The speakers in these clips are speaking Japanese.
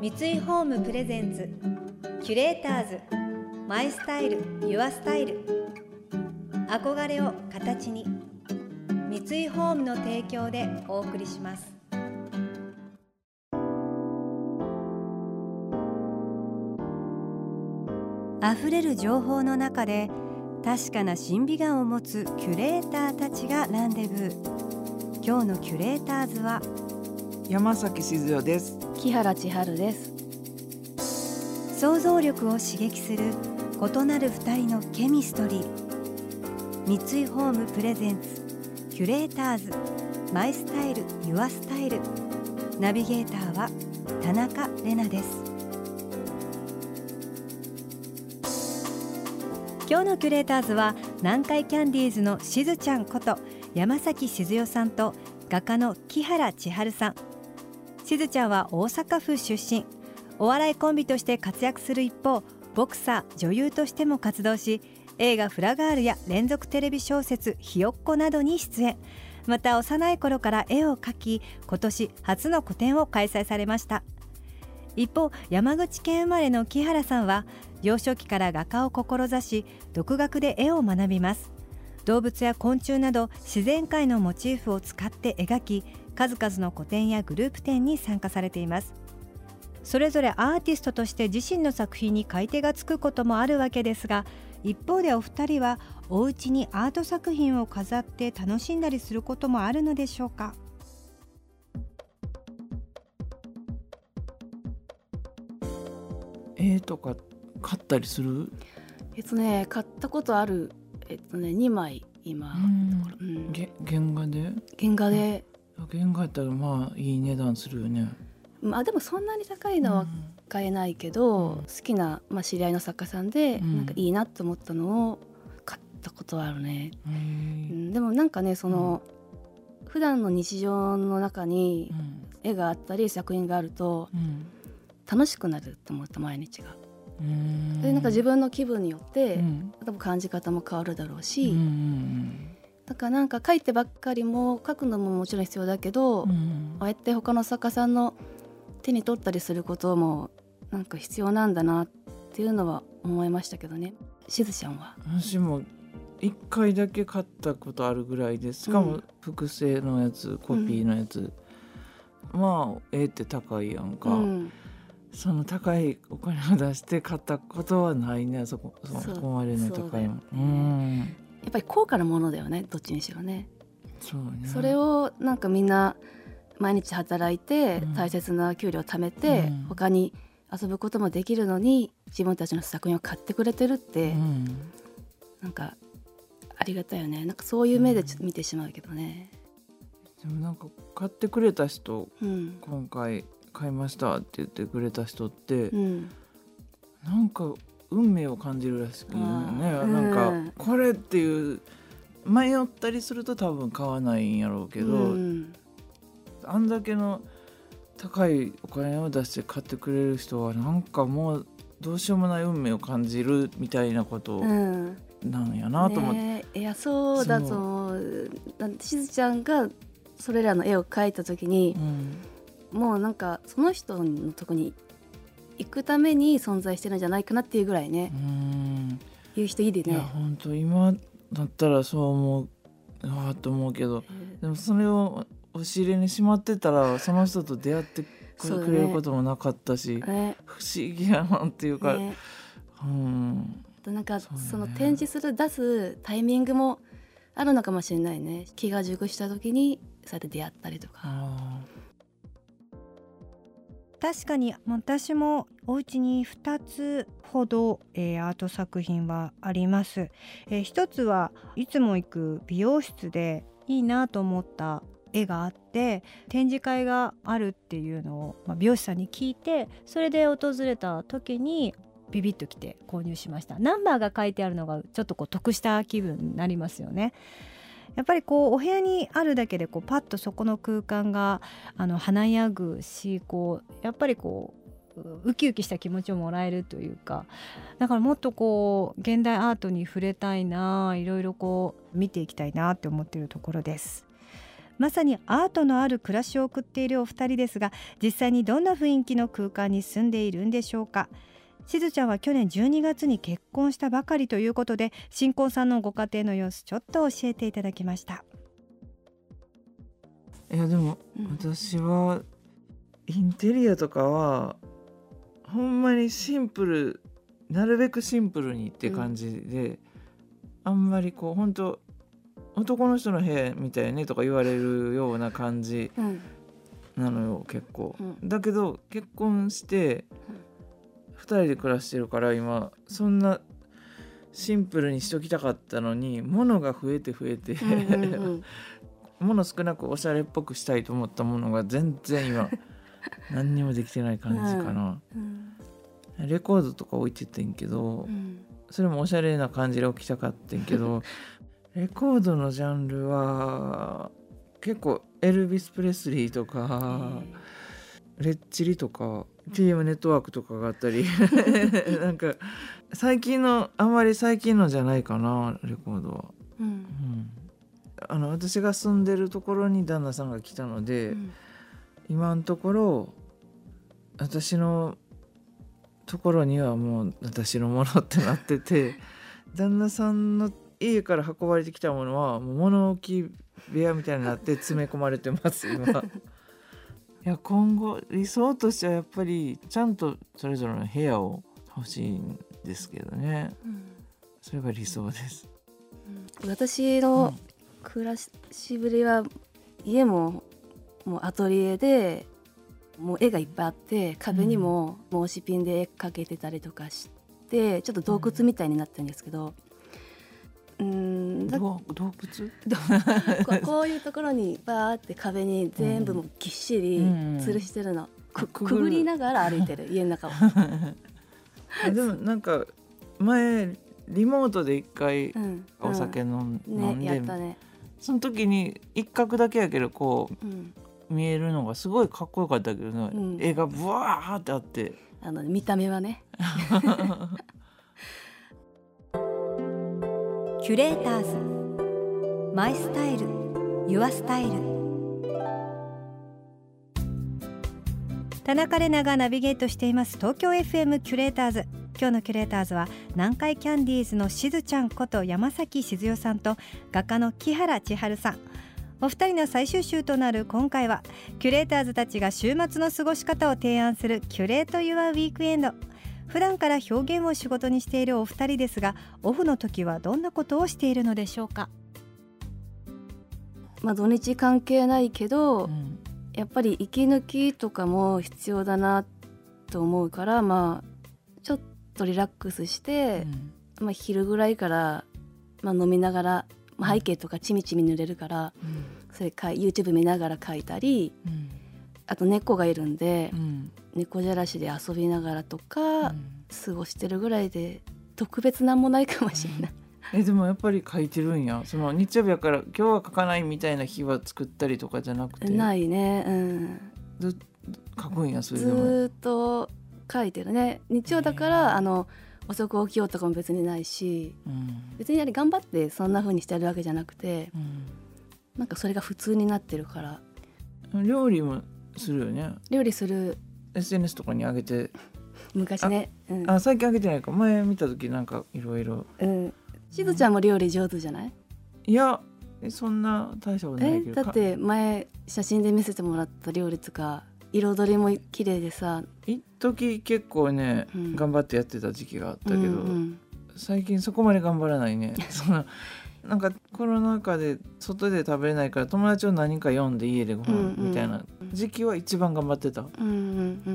三井ホームプレゼンツキュレーターズマイスタイルユアスタイル。憧れを形に三井ホームの提供でお送りします。溢れる情報の中で確かな審美眼を持つキュレーターたちがランデブー。今日のキュレーターズは山崎静代です。木原千春です。想像力を刺激する異なる二人のケミストリー。三井ホームプレゼンツキュレーターズ。マイスタイルユアスタイル。ナビゲーターは田中れなです。今日のキュレーターズは南海キャンディーズのしずちゃんこと山崎静代さんと画家の木原千春さん。しずちゃんは大阪府出身。お笑いコンビとして活躍する一方ボクサー女優としても活動し映画「フラガール」や連続テレビ小説「ひよっこ」などに出演。また幼い頃から絵を描き今年初の個展を開催されました。一方山口県生まれの木原さんは幼少期から画家を志し独学で絵を学びます。動物や昆虫など自然界のモチーフを使って描き数々の個展やグループ展に参加されています。それぞれアーティストとして自身の作品に買い手がつくこともあるわけですが一方でお二人はお家にアート作品を飾って楽しんだりすることもあるのでしょうか？絵とか買ったりする？えっとね買ったことあるえっとね2枚今、原画で？原画で、原画やったらまあいい値段するよね。まあでもそんなに高いのは買えないけど、うん。好きな、まあ、知り合いの作家さんで、うん。なんかいいなと思ったのを買ったことはあるね、うん。でもなんかねその、普段の日常の中に絵があったり作品があるとうん。楽しくなると思った毎日が。うん。でなんか自分の気分によって、うん。多分感じ方も変わるだろうし、うんうんだからなんか書いてばっかりも書くのももちろん必要だけど、うん。ああやって他の作家さんの手に取ったりすることもなんか必要なんだなっていうのは思いましたけどね。しずちゃんは？私も一回だけ買ったことあるぐらいですしかもうん。複製のやつコピーのやつ、まあ絵って高いやんか、うん、その高いお金を出して買ったことはないねそこそこまでの高いも。ん。やっぱり高価なものだよねどっちにしろね。そうね。それをなんかみんな毎日働いてうん。大切な給料を貯めて、うん。他に遊ぶこともできるのに自分たちの作品を買ってくれてるって、うん。なんかありがたいよね。なんかそういう目でちょっと見てしまうけどね。でもなんか買ってくれた人うん。今回買いましたって言ってくれた人って、うん。なんか運命を感じるらしくね。なんか、うん。これっていう迷ったりすると多分買わないんやろうけど、うん。あんだけの高いお金を出して買ってくれる人はなんかもうどうしようもない運命を感じるみたいなことうん。なんやなと思って、ねえ。いやそうだとしずちゃんがそれらの絵を描いた時にうんもうなんかその人のとこに行くために存在してるんじゃないかなっていうぐらいね。うん。言う人いいでいやね。本当今だったらそう思うああと思うけど。でもそれを押し入れにしまってたらその人と出会ってくれることもなかったし、ね。不思議やなっていうか、ね。うん。あとなんかその展示する出すタイミングもあるのかもしれないね。気が熟した時にそうやって出会ったりとか。確かに私もお家に2つほど、えーアート作品はあります、えー一つはいつも行く美容室でいいなと思った絵があって展示会があるっていうのを、まあ、美容師さんに聞いてそれで訪れた時にビビッときて購入しました。ナンバーが書いてあるのがちょっとこう得した気分になりますよね。やっぱりこうお部屋にあるだけでこうパッとそこの空間があの華やぐしこうやっぱりこうウキウキした気持ちをもらえるというかだからもっとこう現代アートに触れたいないろいろこう見ていきたいなって思っているところです。まさにアートのある暮らしを送っているお二人ですが実際にどんな雰囲気の空間に住んでいるんでしょうか。しずちゃんは去年12月に結婚したばかりということで新婚さんのご家庭の様子ちょっと教えていただきました。いやでもうん私はインテリアとかはほんまにシンプルなるべくシンプルにって感じで、あんまりこう本当男の人の部屋みたいねとか言われるような感じうんなのよ結構、うん。だけど結婚して2人で暮らしてるから今そんなシンプルにしときたかったのに物が増えて増えて、うんうんうん。物少なくおしゃれっぽくしたいと思ったものが全然今 何にもできてない感じかな、うん。レコードとか置いててんけどうん。それもおしゃれな感じで置きたかってんけど レコードのジャンルは結構エルビス・プレスリーとかレッチリとか TM ネットワークとかがあったり なんか最近のあんまり最近のじゃないかなレコードは。うんうんあの私が住んでるところに旦那さんが来たので、うん今のところ私のところにはもう私のものってなってて 旦那さんの家から運ばれてきたものはもう物置部屋みたいになって詰め込まれてます今。いや今後理想としてはやっぱりちゃんとそれぞれの部屋を欲しいんですけどね。うん。それが理想です。私の暮らしぶりは家ももうアトリエでもう絵がいっぱいあって壁にも申しピンで絵描けてたりとかしてちょっと洞窟みたいになってるんですけどうーんだこど洞窟こういうところにバーって壁に全部もうぎっしりうん。吊るしてるの、くくぐる。くぐりながら歩いてる 家の中を、あでもなんか前リモートで一回うんお酒飲ん,、うんね飲んで、やったね、その時に一角だけやけどこうん、う見えるのがすごいかっこよかったけどね、うん。絵がブワーってあって。あの見た目はね キュレーターズ。マイスタイル。ユアスタイル。田中れながナビゲートしています。東京 FM キュレーターズ。今日のキュレーターズは南海キャンディーズのしずちゃんこと山崎静代さんと画家の木原千春さん。お二人の最終週となる今回はキュレーターズたちが週末の過ごし方を提案するキュレート・ユア・ウィークエンド。普段から表現を仕事にしているお二人ですがオフの時はどんなことをしているのでしょうか？まあ土日関係ないけど、うん。やっぱり息抜きとかも必要だなと思うからまあちょっとリラックスして、まあ、昼ぐらいから、まあ、飲みながら、まあ、背景とかちみちみ濡れるからそれかい YouTube 見ながら描いたりうん。あと猫がいるんで、うん猫じゃらしで遊びながらとうか、ん。過ごしてるぐらいで特別なんもないかもしれない。えでもやっぱり書いてるんや。その日曜日やから今日は書かないみたいな日は作ったりとかじゃなくて？ないね、うん、ず書くんやそれずでも。ーっと書いてるね。日曜だからあの遅く起きようとかも別にないしうん。別にあれ頑張ってそんな風にしてるわけじゃなくてなんかそれが普通になってるから。うん料理もするよね。料理する SNS とかに上げて。昔ね。うん。あ最近上げてないか前見た時なんかいろいろ。うん。しずちゃんも料理上手じゃない？いやえそんな大したことなえいけど。だって前写真で見せてもらった料理とか彩りも綺麗でさ。一時結構ね、うん。頑張ってやってた時期があったけど、うんうん。最近そこまで頑張らないね。そのなんかコロナ禍で外で食べれないから友達を何か読んで家でご飯みたいな時期は一番頑張ってた。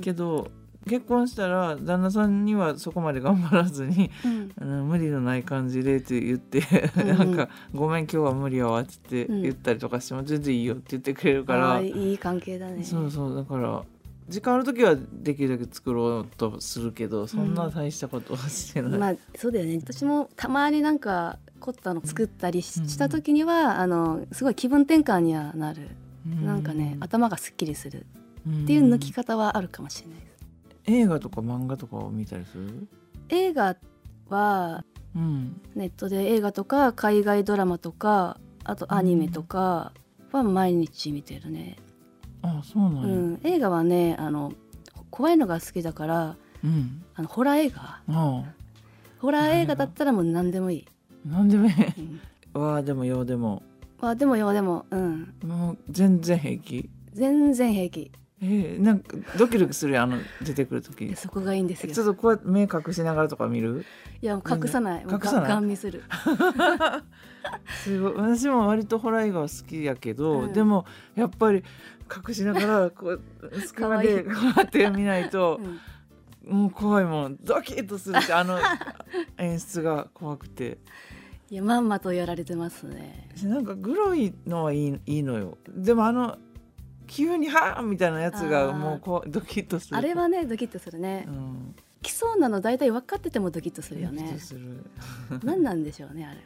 けど結婚したら旦那さんにはそこまで頑張らずにうん。あの無理のない感じでって言って、うんうん。なんか「ごめん今日は無理やわ」ってうん言ったりとかしても全然いいよって言ってくれるから、いい関係だね。そうそうだから時間ある時はできるだけ作ろうとするけどそんな大したことはしてない。まあそうだよね。私もたまになんか凝ったの作ったりし,、うん。た時にはあのすごい気分転換にはなる、うなんかね頭がすっきりする。っっていう抜き方はあるかもしれないです、映画とか漫画とかを見たりする？映画はうん。ネットで映画とか海外ドラマとかあとアニメとかは毎日見てるね、あそうなんや、うん、映画はねあの怖いのが好きだからうん。あのホラー映画。あホラー映画だったらもう何でもいい、あなんでもいい。うん、わあでもようでも。まあでもよでも。うん。もう全然平気。全然平気えー、なんかドキドキするあの出てくる時そこがいいんですよ。ちょっとこうやって目隠しながらとか見る？いや隠さない。隠さない？ガン見する。すごい。私も割とホラー映画は好きやけど、うん。でもやっぱり隠しながらこう隙間でこうやって見ないと う、ん。もう怖いもんドキッとするってあの 演出が怖くて。いやまんまとやられてますね。なんかグロいのはいいいいのよ。でもあの急に「はーみたいなやつがもうこうドキッとする。あれはねドキッとするね、うん。来そうなの大体分かっててもドキッとするよね。ドキッとする。何なんでしょうねあれ。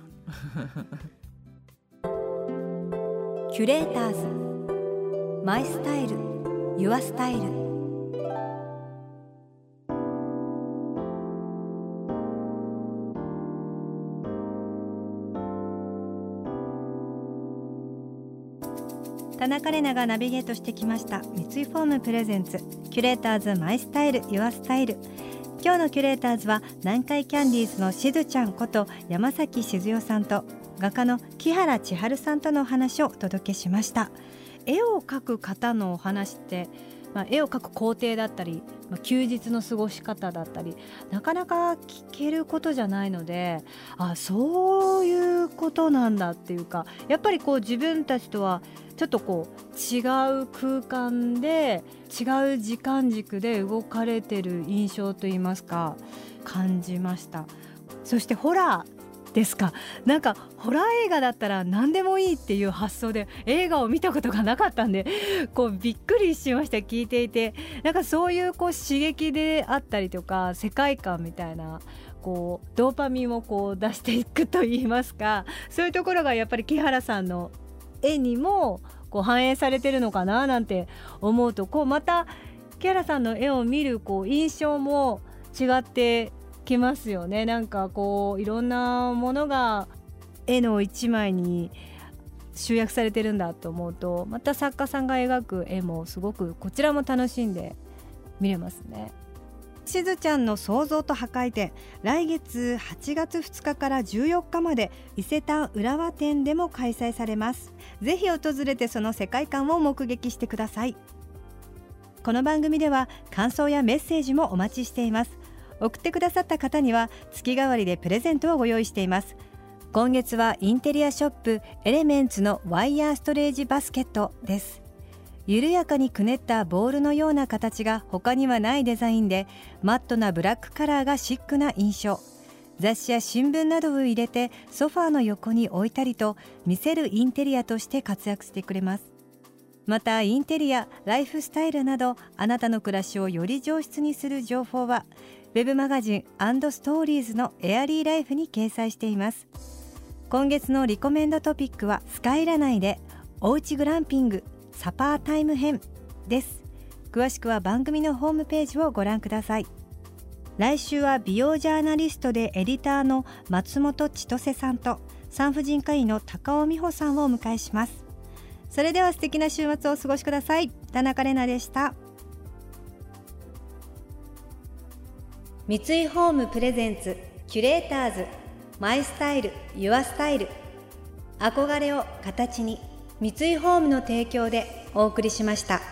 キュレーターズ。マイスタイル。ユアスタイル田中れながナビゲートしてきました。三井ホームプレゼンツ。キュレーターズマイスタイル。ユアスタイル。今日のキュレーターズは南海キャンディーズのしずちゃんこと山崎静代さんと画家の木原千春さんとのお話をお届けしました。絵を描く方のお話って、まあ、絵を描く工程だったり、まあ、休日の過ごし方だったりなかなか聞けることじゃないのであそういうことなんだっていうかやっぱりこう自分たちとはちょっとこう違う空間で違う時間軸で動かれてる印象といいますか感じました。そしてホラーですか？なんかホラー映画だったら何でもいいっていう発想で映画を見たことがなかったんでこうびっくりしました聞いていて。なんかそういうこう刺激であったりとか世界観みたいなこうドーパミンをこう出していくといいますかそういうところがやっぱり木原さんの絵にもこう反映されてるのかななんて思うとこうまた木原さんの絵を見るこう印象も違ってきますよねなんかこういろんなものが絵の一枚に集約されてるんだと思うとまた作家さんが描く絵もすごくこちらも楽しんで見れますね。しずちゃんの創造と破壊展来月8月2日から14日まで伊勢丹浦和店でも開催されます。ぜひ訪れてその世界観を目撃してください。この番組では感想やメッセージもお待ちしています。送ってくださった方には月替わりでプレゼントをご用意しています。今月はインテリアショップエレメンツのワイヤーストレージバスケットです。緩やかにくねったボールのような形が他にはないデザインでマットなブラックカラーがシックな印象。雑誌や新聞などを入れてソファーの横に置いたりと見せるインテリアとして活躍してくれます。またインテリアライフスタイルなどあなたの暮らしをより上質にする情報はウェブマガジンストーリーズのエアリーライフに掲載しています。今月のリコメンドトピックはスカイラ内でおうちグランピング。サパータイム編です。詳しくは番組のホームページをご覧ください。来週は美容ジャーナリストでエディターの松本千歳さんと産婦人科医の高尾美穂さんをお迎えします。それでは素敵な週末をお過ごしください。田中れなでした。三井ホームプレゼンツキュレーターズマイスタイルユアスタイル。憧れを形に。三井ホームの提供でお送りしました。